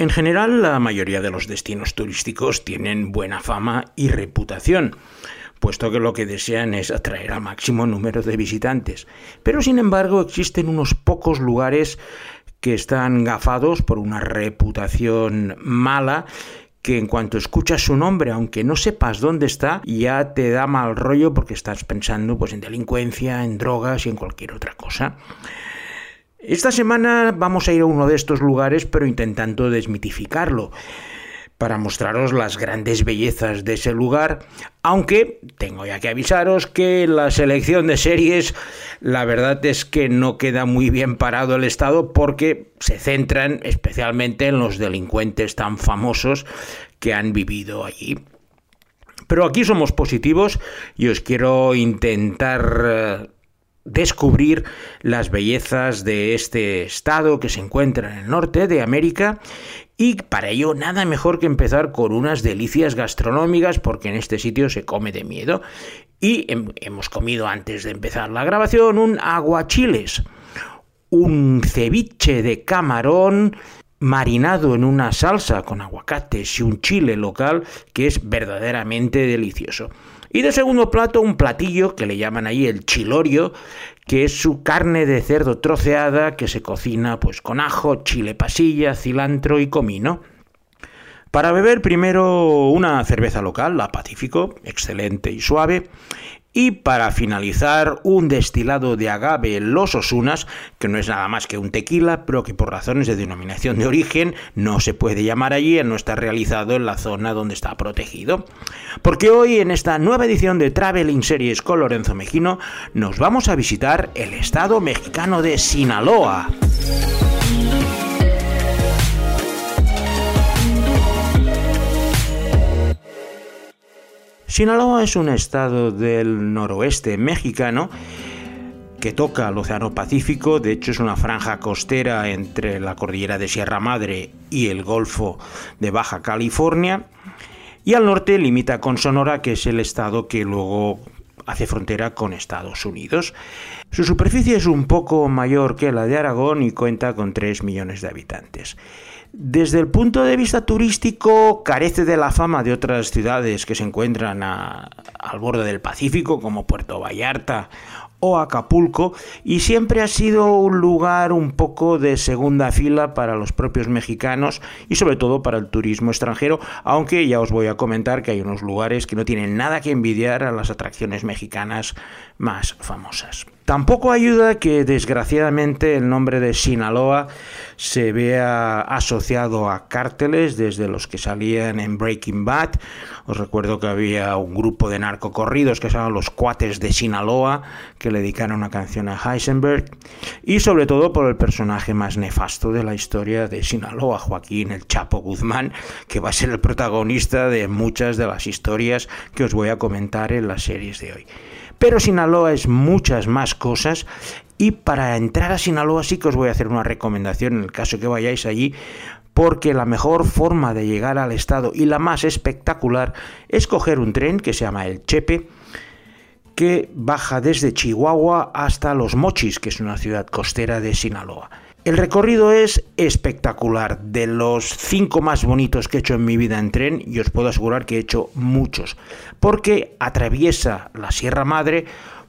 En general, la mayoría de los destinos turísticos tienen buena fama y reputación, puesto que lo que desean es atraer al máximo número de visitantes. Pero, sin embargo, existen unos pocos lugares que están gafados por una reputación mala que en cuanto escuchas su nombre, aunque no sepas dónde está, ya te da mal rollo porque estás pensando pues en delincuencia, en drogas y en cualquier otra cosa. Esta semana vamos a ir a uno de estos lugares, pero intentando desmitificarlo, para mostraros las grandes bellezas de ese lugar, aunque tengo ya que avisaros que la selección de series, la verdad es que no queda muy bien parado el Estado porque se centran especialmente en los delincuentes tan famosos que han vivido allí. Pero aquí somos positivos y os quiero intentar eh, descubrir las bellezas de este estado que se encuentra en el norte de América y para ello nada mejor que empezar con unas delicias gastronómicas porque en este sitio se come de miedo y hemos comido antes de empezar la grabación un aguachiles, un ceviche de camarón marinado en una salsa con aguacates y un chile local que es verdaderamente delicioso. Y de segundo plato, un platillo que le llaman ahí el chilorio, que es su carne de cerdo troceada que se cocina pues con ajo, chile pasilla, cilantro y comino. Para beber primero una cerveza local, la Pacífico, excelente y suave, y para finalizar, un destilado de agave Los Osunas, que no es nada más que un tequila, pero que por razones de denominación de origen no se puede llamar allí, no está realizado en la zona donde está protegido. Porque hoy, en esta nueva edición de Traveling Series con Lorenzo Mejino, nos vamos a visitar el estado mexicano de Sinaloa. Sinaloa es un estado del noroeste mexicano que toca al Océano Pacífico, de hecho es una franja costera entre la cordillera de Sierra Madre y el Golfo de Baja California, y al norte limita con Sonora, que es el estado que luego hace frontera con Estados Unidos. Su superficie es un poco mayor que la de Aragón y cuenta con 3 millones de habitantes. Desde el punto de vista turístico, carece de la fama de otras ciudades que se encuentran al borde del Pacífico, como Puerto Vallarta o Acapulco, y siempre ha sido un lugar un poco de segunda fila para los propios mexicanos y sobre todo para el turismo extranjero, aunque ya os voy a comentar que hay unos lugares que no tienen nada que envidiar a las atracciones mexicanas más famosas. Tampoco ayuda que desgraciadamente el nombre de Sinaloa se vea asociado a cárteles desde los que salían en Breaking Bad. Os recuerdo que había un grupo de narcocorridos que se llamaban los Cuates de Sinaloa que le dedicaron una canción a Heisenberg y sobre todo por el personaje más nefasto de la historia de Sinaloa, Joaquín el Chapo Guzmán, que va a ser el protagonista de muchas de las historias que os voy a comentar en las series de hoy. Pero Sinaloa es muchas más cosas y para entrar a Sinaloa sí que os voy a hacer una recomendación en el caso que vayáis allí porque la mejor forma de llegar al estado y la más espectacular es coger un tren que se llama el Chepe que baja desde Chihuahua hasta Los Mochis, que es una ciudad costera de Sinaloa. El recorrido es espectacular, de los cinco más bonitos que he hecho en mi vida en tren, y os puedo asegurar que he hecho muchos, porque atraviesa la Sierra Madre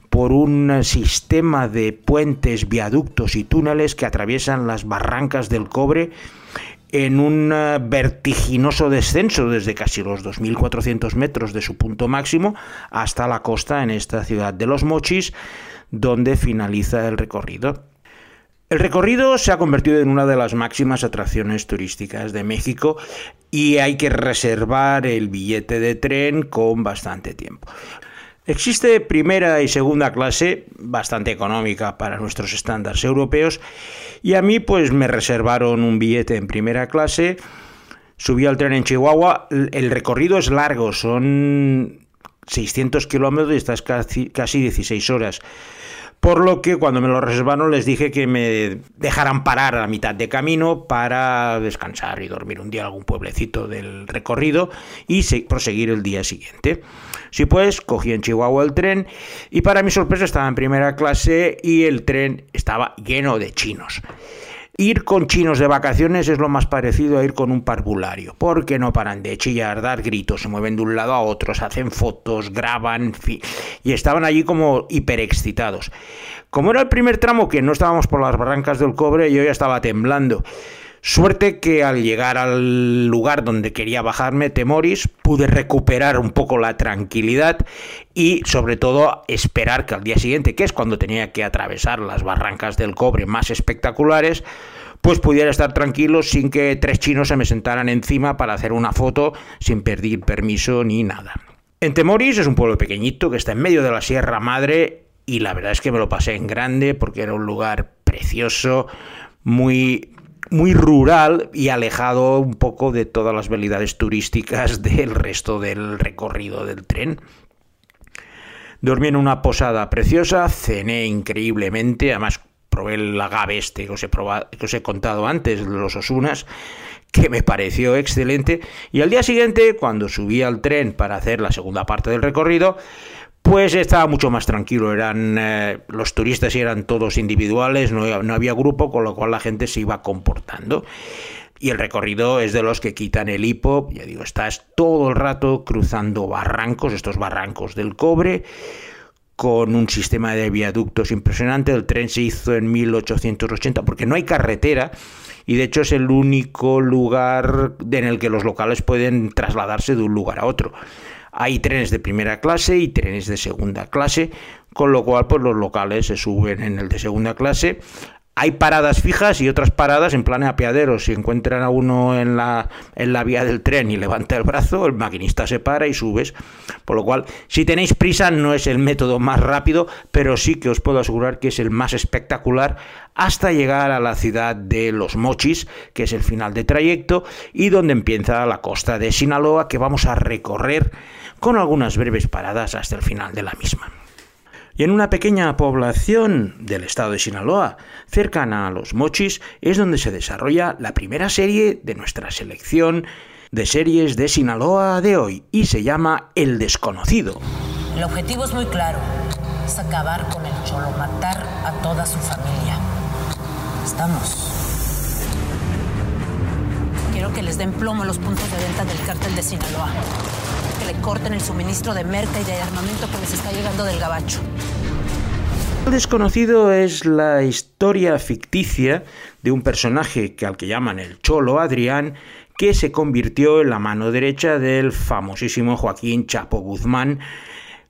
por un sistema de puentes, viaductos y túneles que atraviesan las barrancas del cobre en un eh, vertiginoso descenso desde casi los 2.400 metros de su punto máximo hasta la costa en esta ciudad de Los Mochis, donde finaliza el recorrido. El recorrido se ha convertido en una de las máximas atracciones turísticas de México y hay que reservar el billete de tren con bastante tiempo. Existe primera y segunda clase bastante económica para nuestros estándares europeos y a mí pues me reservaron un billete en primera clase, subí al tren en Chihuahua, el recorrido es largo, son 600 kilómetros y estás casi, casi 16 horas. Por lo que cuando me lo reservaron les dije que me dejaran parar a mitad de camino para descansar y dormir un día en algún pueblecito del recorrido y proseguir el día siguiente. Si pues, cogí en Chihuahua el tren y para mi sorpresa estaba en primera clase y el tren estaba lleno de chinos. Ir con chinos de vacaciones es lo más parecido a ir con un parvulario, porque no paran de chillar, dar gritos, se mueven de un lado a otro, hacen fotos, graban, y estaban allí como hiperexcitados. Como era el primer tramo que no estábamos por las barrancas del cobre, yo ya estaba temblando. Suerte que al llegar al lugar donde quería bajarme, Temoris, pude recuperar un poco la tranquilidad y sobre todo esperar que al día siguiente, que es cuando tenía que atravesar las barrancas del cobre más espectaculares, pues pudiera estar tranquilo sin que tres chinos se me sentaran encima para hacer una foto sin pedir permiso ni nada. En Temoris es un pueblo pequeñito que está en medio de la Sierra Madre y la verdad es que me lo pasé en grande porque era un lugar precioso, muy muy rural y alejado un poco de todas las velidades turísticas del resto del recorrido del tren. Dormí en una posada preciosa, cené increíblemente, además probé el agave este que os, he que os he contado antes, los Osunas, que me pareció excelente, y al día siguiente, cuando subí al tren para hacer la segunda parte del recorrido, pues estaba mucho más tranquilo. Eran eh, los turistas eran todos individuales, no, no había grupo, con lo cual la gente se iba comportando. Y el recorrido es de los que quitan el hipo, ya digo, estás todo el rato cruzando barrancos, estos barrancos del cobre, con un sistema de viaductos impresionante. El tren se hizo en 1880 porque no hay carretera y de hecho es el único lugar en el que los locales pueden trasladarse de un lugar a otro. Hay trenes de primera clase y trenes de segunda clase, con lo cual pues los locales se suben en el de segunda clase. Hay paradas fijas y otras paradas en plan apiadero. Si encuentran a uno en la, en la vía del tren y levanta el brazo, el maquinista se para y subes. Por lo cual, si tenéis prisa, no es el método más rápido, pero sí que os puedo asegurar que es el más espectacular hasta llegar a la ciudad de Los Mochis, que es el final de trayecto, y donde empieza la costa de Sinaloa, que vamos a recorrer con algunas breves paradas hasta el final de la misma. Y en una pequeña población del estado de Sinaloa, cercana a los Mochis, es donde se desarrolla la primera serie de nuestra selección de series de Sinaloa de hoy y se llama El desconocido. El objetivo es muy claro, es acabar con el cholo, matar a toda su familia. Estamos. Quiero que les den plomo los puntos de venta del cártel de Sinaloa le corten el suministro de merca y de armamento que les está llegando del gabacho. El desconocido es la historia ficticia de un personaje que al que llaman el Cholo Adrián, que se convirtió en la mano derecha del famosísimo Joaquín Chapo Guzmán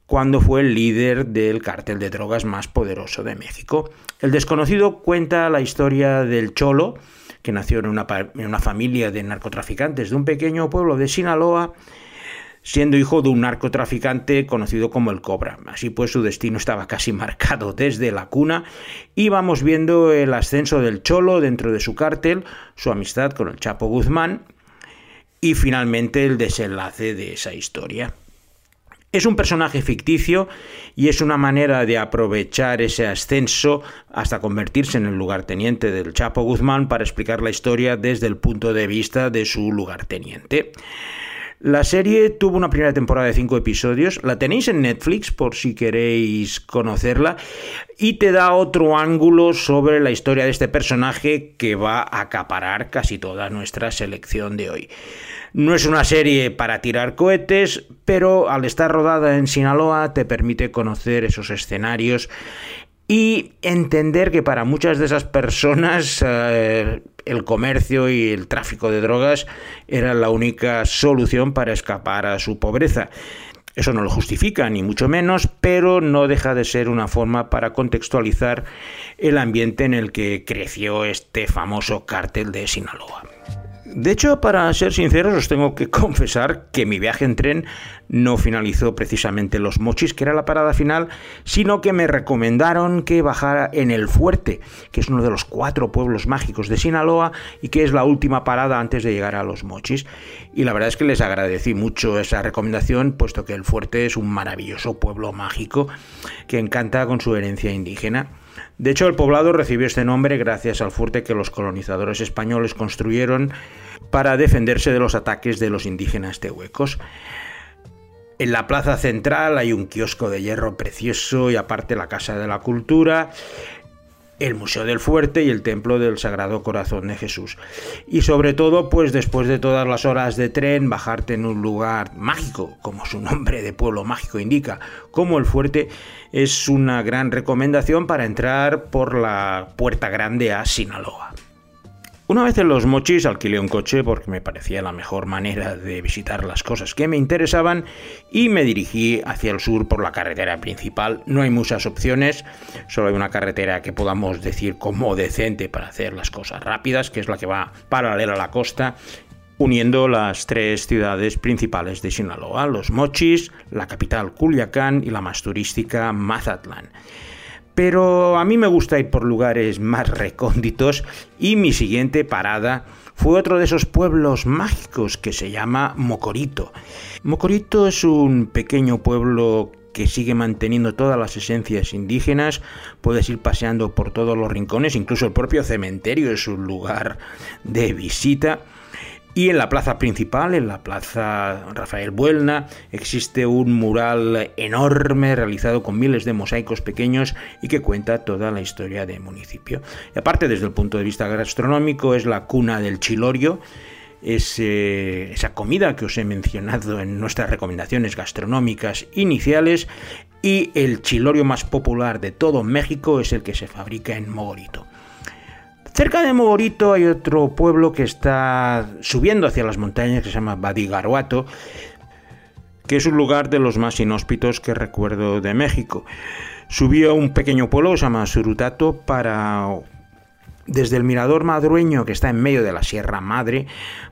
cuando fue el líder del cártel de drogas más poderoso de México. El desconocido cuenta la historia del Cholo, que nació en una, en una familia de narcotraficantes de un pequeño pueblo de Sinaloa, siendo hijo de un narcotraficante conocido como el Cobra. Así pues su destino estaba casi marcado desde la cuna y vamos viendo el ascenso del Cholo dentro de su cártel, su amistad con el Chapo Guzmán y finalmente el desenlace de esa historia. Es un personaje ficticio y es una manera de aprovechar ese ascenso hasta convertirse en el lugarteniente del Chapo Guzmán para explicar la historia desde el punto de vista de su lugarteniente. La serie tuvo una primera temporada de cinco episodios, la tenéis en Netflix por si queréis conocerla, y te da otro ángulo sobre la historia de este personaje que va a acaparar casi toda nuestra selección de hoy. No es una serie para tirar cohetes, pero al estar rodada en Sinaloa te permite conocer esos escenarios y entender que para muchas de esas personas eh, el comercio y el tráfico de drogas era la única solución para escapar a su pobreza. Eso no lo justifica, ni mucho menos, pero no deja de ser una forma para contextualizar el ambiente en el que creció este famoso cártel de Sinaloa. De hecho, para ser sinceros, os tengo que confesar que mi viaje en tren no finalizó precisamente en Los Mochis, que era la parada final, sino que me recomendaron que bajara en El Fuerte, que es uno de los cuatro pueblos mágicos de Sinaloa y que es la última parada antes de llegar a Los Mochis. Y la verdad es que les agradecí mucho esa recomendación, puesto que El Fuerte es un maravilloso pueblo mágico que encanta con su herencia indígena. De hecho, el poblado recibió este nombre gracias al fuerte que los colonizadores españoles construyeron para defenderse de los ataques de los indígenas huecos. En la plaza central hay un kiosco de hierro precioso y aparte la Casa de la Cultura. El Museo del Fuerte y el Templo del Sagrado Corazón de Jesús. Y sobre todo, pues después de todas las horas de tren, bajarte en un lugar mágico, como su nombre de pueblo mágico indica, como el Fuerte, es una gran recomendación para entrar por la Puerta Grande a Sinaloa. Una vez en los mochis alquilé un coche porque me parecía la mejor manera de visitar las cosas que me interesaban y me dirigí hacia el sur por la carretera principal. No hay muchas opciones, solo hay una carretera que podamos decir como decente para hacer las cosas rápidas, que es la que va paralela a la costa uniendo las tres ciudades principales de Sinaloa, los Mochis, la capital Culiacán y la más turística Mazatlán pero a mí me gusta ir por lugares más recónditos. Y mi siguiente parada fue otro de esos pueblos mágicos que se llama Mocorito. Mocorito es un pequeño pueblo que sigue manteniendo todas las esencias indígenas, puedes ir paseando por todos los rincones, incluso el propio cementerio es un lugar de visita y en la plaza principal, en la plaza Rafael Buelna, existe un mural enorme realizado con miles de mosaicos pequeños y que cuenta toda la historia del municipio. Y aparte, desde el punto de vista gastronómico, es la cuna del chilorio. esa comida que os he mencionado en nuestras recomendaciones gastronómicas iniciales y el chilorio más popular de todo México es el que se fabrica en Mogorito. Cerca de Mogorito hay otro pueblo que está subiendo hacia las montañas que se llama Badigaruato, que es un lugar de los más inhóspitos que recuerdo de México. Subí a un pequeño pueblo que se llama Surutato para desde el mirador madrueño que está en medio de la Sierra Madre,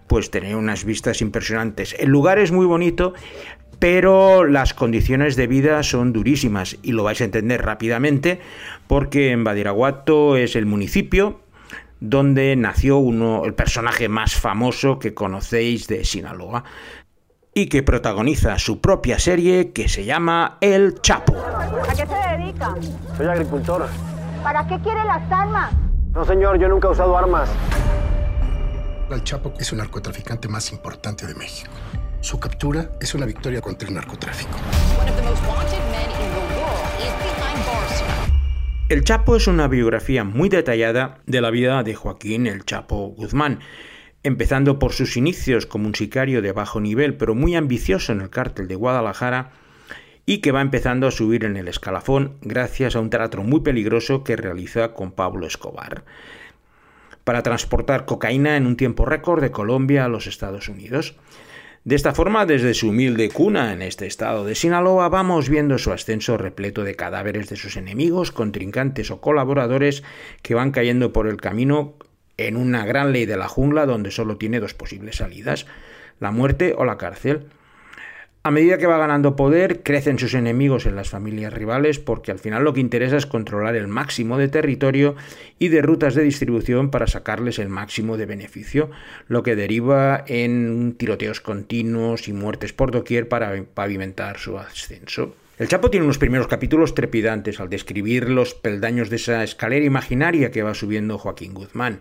pues tener unas vistas impresionantes. El lugar es muy bonito, pero las condiciones de vida son durísimas y lo vais a entender rápidamente porque en Badiraguato es el municipio donde nació uno, el personaje más famoso que conocéis de Sinaloa y que protagoniza su propia serie que se llama El Chapo. ¿A qué se dedica? Soy agricultor. ¿Para qué quiere las armas? No, señor, yo nunca he usado armas. El Chapo es el narcotraficante más importante de México. Su captura es una victoria contra el narcotráfico. El Chapo es una biografía muy detallada de la vida de Joaquín El Chapo Guzmán, empezando por sus inicios como un sicario de bajo nivel, pero muy ambicioso en el cártel de Guadalajara, y que va empezando a subir en el escalafón gracias a un trato muy peligroso que realiza con Pablo Escobar, para transportar cocaína en un tiempo récord de Colombia a los Estados Unidos. De esta forma, desde su humilde cuna en este estado de Sinaloa, vamos viendo su ascenso repleto de cadáveres de sus enemigos, contrincantes o colaboradores que van cayendo por el camino en una gran ley de la jungla donde solo tiene dos posibles salidas, la muerte o la cárcel. A medida que va ganando poder, crecen sus enemigos en las familias rivales porque al final lo que interesa es controlar el máximo de territorio y de rutas de distribución para sacarles el máximo de beneficio, lo que deriva en tiroteos continuos y muertes por doquier para pavimentar su ascenso. El Chapo tiene unos primeros capítulos trepidantes al describir los peldaños de esa escalera imaginaria que va subiendo Joaquín Guzmán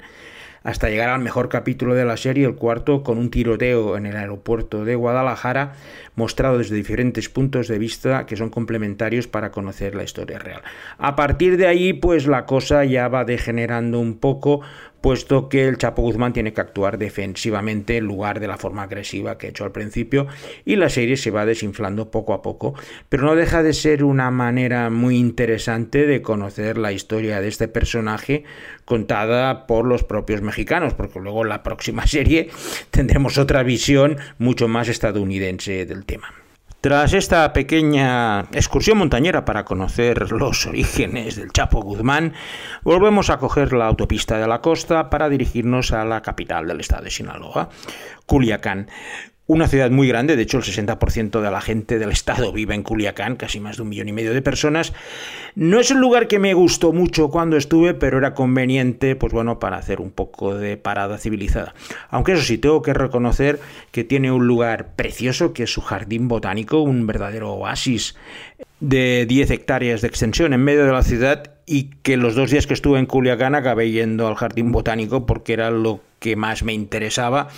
hasta llegar al mejor capítulo de la serie, el cuarto, con un tiroteo en el aeropuerto de Guadalajara, mostrado desde diferentes puntos de vista que son complementarios para conocer la historia real. A partir de ahí, pues la cosa ya va degenerando un poco puesto que el Chapo Guzmán tiene que actuar defensivamente en lugar de la forma agresiva que he hecho al principio y la serie se va desinflando poco a poco, pero no deja de ser una manera muy interesante de conocer la historia de este personaje contada por los propios mexicanos, porque luego en la próxima serie tendremos otra visión mucho más estadounidense del tema. Tras esta pequeña excursión montañera para conocer los orígenes del Chapo Guzmán, volvemos a coger la autopista de la costa para dirigirnos a la capital del estado de Sinaloa, Culiacán. Una ciudad muy grande, de hecho el 60% de la gente del estado vive en Culiacán, casi más de un millón y medio de personas. No es un lugar que me gustó mucho cuando estuve, pero era conveniente, pues bueno, para hacer un poco de parada civilizada. Aunque eso sí, tengo que reconocer que tiene un lugar precioso, que es su jardín botánico, un verdadero oasis de 10 hectáreas de extensión en medio de la ciudad y que los dos días que estuve en Culiacán acabé yendo al jardín botánico porque era lo que más me interesaba.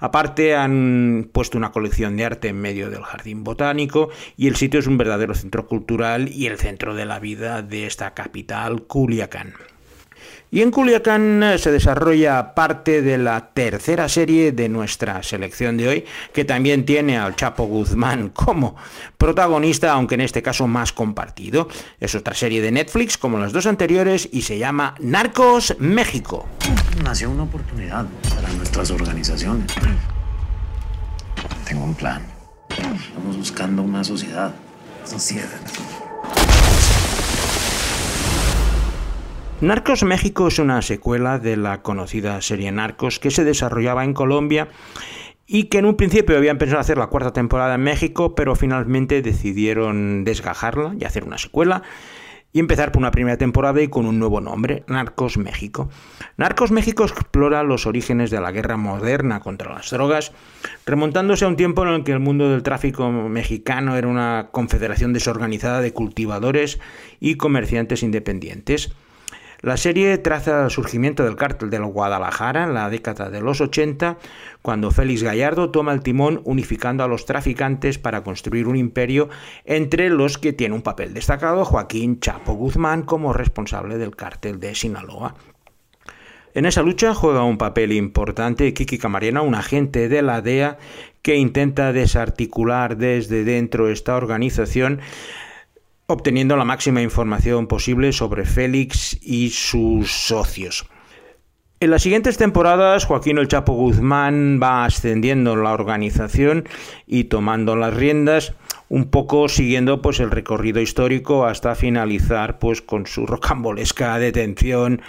Aparte han puesto una colección de arte en medio del jardín botánico y el sitio es un verdadero centro cultural y el centro de la vida de esta capital, Culiacán. Y en Culiacán eh, se desarrolla parte de la tercera serie de nuestra selección de hoy, que también tiene al Chapo Guzmán como protagonista, aunque en este caso más compartido. Es otra serie de Netflix como las dos anteriores y se llama Narcos México. Nació una oportunidad para nuestras organizaciones. Tengo un plan. Estamos buscando una sociedad. Sociedad. Narcos México es una secuela de la conocida serie Narcos que se desarrollaba en Colombia y que en un principio habían pensado hacer la cuarta temporada en México, pero finalmente decidieron desgajarla y hacer una secuela y empezar por una primera temporada y con un nuevo nombre, Narcos México. Narcos México explora los orígenes de la guerra moderna contra las drogas, remontándose a un tiempo en el que el mundo del tráfico mexicano era una confederación desorganizada de cultivadores y comerciantes independientes. La serie traza el surgimiento del cártel de Guadalajara en la década de los 80, cuando Félix Gallardo toma el timón unificando a los traficantes para construir un imperio entre los que tiene un papel destacado Joaquín Chapo Guzmán como responsable del cártel de Sinaloa. En esa lucha juega un papel importante Kiki Camarena, un agente de la DEA que intenta desarticular desde dentro esta organización obteniendo la máxima información posible sobre Félix y sus socios. En las siguientes temporadas, Joaquín El Chapo Guzmán va ascendiendo en la organización y tomando las riendas, un poco siguiendo pues el recorrido histórico hasta finalizar pues con su rocambolesca detención,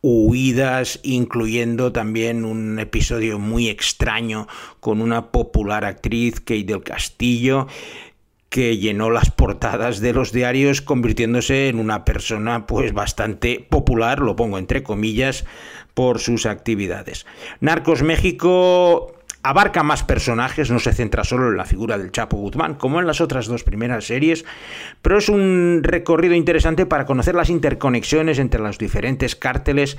huidas, incluyendo también un episodio muy extraño con una popular actriz, Kate del Castillo, que llenó las portadas de los diarios convirtiéndose en una persona pues bastante popular, lo pongo entre comillas, por sus actividades. Narcos México abarca más personajes, no se centra solo en la figura del Chapo Guzmán, como en las otras dos primeras series, pero es un recorrido interesante para conocer las interconexiones entre los diferentes cárteles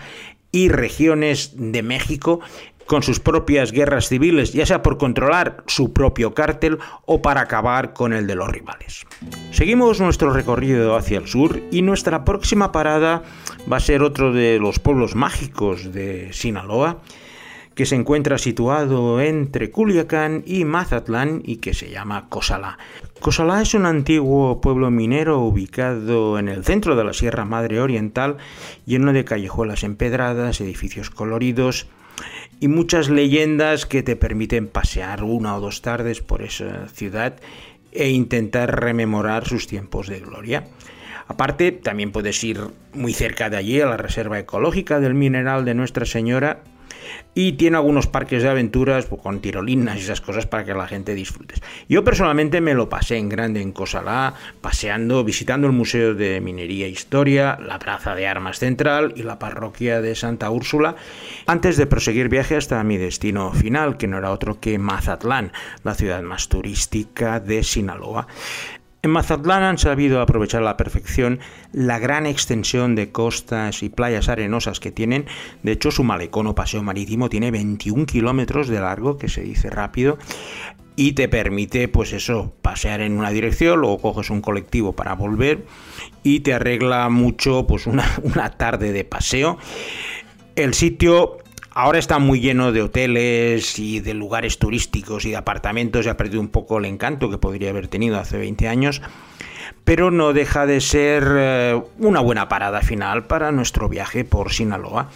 y regiones de México con sus propias guerras civiles, ya sea por controlar su propio cártel o para acabar con el de los rivales. Seguimos nuestro recorrido hacia el sur y nuestra próxima parada va a ser otro de los pueblos mágicos de Sinaloa, que se encuentra situado entre Culiacán y Mazatlán y que se llama Cosalá. Cosalá es un antiguo pueblo minero ubicado en el centro de la Sierra Madre Oriental, lleno de callejuelas empedradas, edificios coloridos, y muchas leyendas que te permiten pasear una o dos tardes por esa ciudad e intentar rememorar sus tiempos de gloria. Aparte, también puedes ir muy cerca de allí a la Reserva Ecológica del Mineral de Nuestra Señora y tiene algunos parques de aventuras pues, con tirolinas y esas cosas para que la gente disfrute. Yo personalmente me lo pasé en grande en Cosalá, paseando, visitando el Museo de Minería e Historia, la Plaza de Armas Central y la parroquia de Santa Úrsula, antes de proseguir viaje hasta mi destino final, que no era otro que Mazatlán, la ciudad más turística de Sinaloa. En Mazatlán han sabido aprovechar a la perfección la gran extensión de costas y playas arenosas que tienen. De hecho, su malecón o paseo marítimo tiene 21 kilómetros de largo, que se dice rápido, y te permite, pues eso, pasear en una dirección, luego coges un colectivo para volver y te arregla mucho, pues una, una tarde de paseo. El sitio Ahora está muy lleno de hoteles y de lugares turísticos y de apartamentos y ha perdido un poco el encanto que podría haber tenido hace 20 años, pero no deja de ser eh, una buena parada final para nuestro viaje por Sinaloa.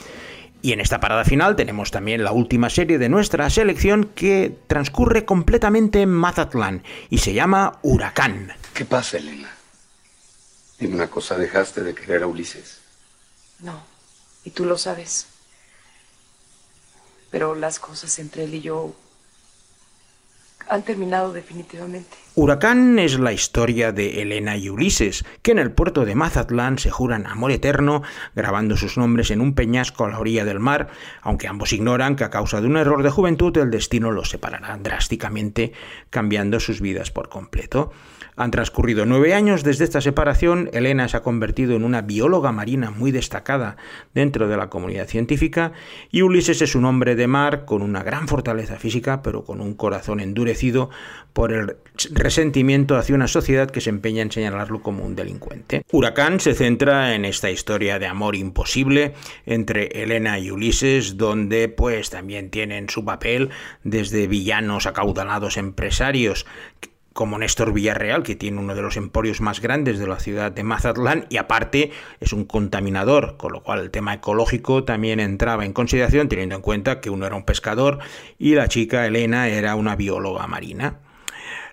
Y en esta parada final tenemos también la última serie de nuestra selección que transcurre completamente en Mazatlán y se llama Huracán. ¿Qué pasa, Elena? Dime una cosa, ¿dejaste de querer a Ulises? No, y tú lo sabes pero las cosas entre él y yo han terminado definitivamente. Huracán es la historia de Elena y Ulises, que en el puerto de Mazatlán se juran amor eterno, grabando sus nombres en un peñasco a la orilla del mar, aunque ambos ignoran que a causa de un error de juventud el destino los separará drásticamente, cambiando sus vidas por completo. Han transcurrido nueve años desde esta separación, Elena se ha convertido en una bióloga marina muy destacada dentro de la comunidad científica. Y Ulises es un hombre de mar con una gran fortaleza física pero con un corazón endurecido por el resentimiento hacia una sociedad que se empeña en señalarlo como un delincuente. Huracán se centra en esta historia de amor imposible entre Elena y Ulises, donde pues también tienen su papel desde villanos acaudalados empresarios como Néstor Villarreal, que tiene uno de los emporios más grandes de la ciudad de Mazatlán y aparte es un contaminador, con lo cual el tema ecológico también entraba en consideración teniendo en cuenta que uno era un pescador y la chica Elena era una bióloga marina.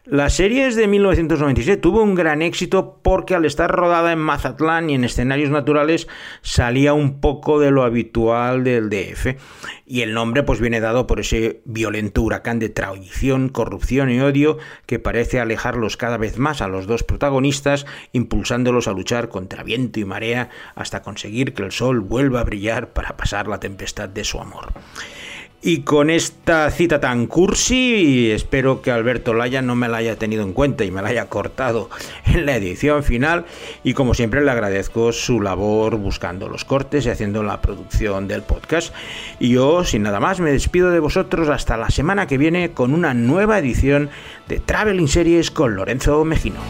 La serie es de 1997, tuvo un gran éxito porque al estar rodada en Mazatlán y en escenarios naturales salía un poco de lo habitual del DF. Y el nombre pues viene dado por ese violento huracán de traición, corrupción y odio que parece alejarlos cada vez más a los dos protagonistas, impulsándolos a luchar contra viento y marea hasta conseguir que el sol vuelva a brillar para pasar la tempestad de su amor. Y con esta cita tan cursi, espero que Alberto Laya no me la haya tenido en cuenta y me la haya cortado en la edición final. Y como siempre le agradezco su labor buscando los cortes y haciendo la producción del podcast. Y yo, sin nada más, me despido de vosotros hasta la semana que viene con una nueva edición de Traveling Series con Lorenzo Mejino.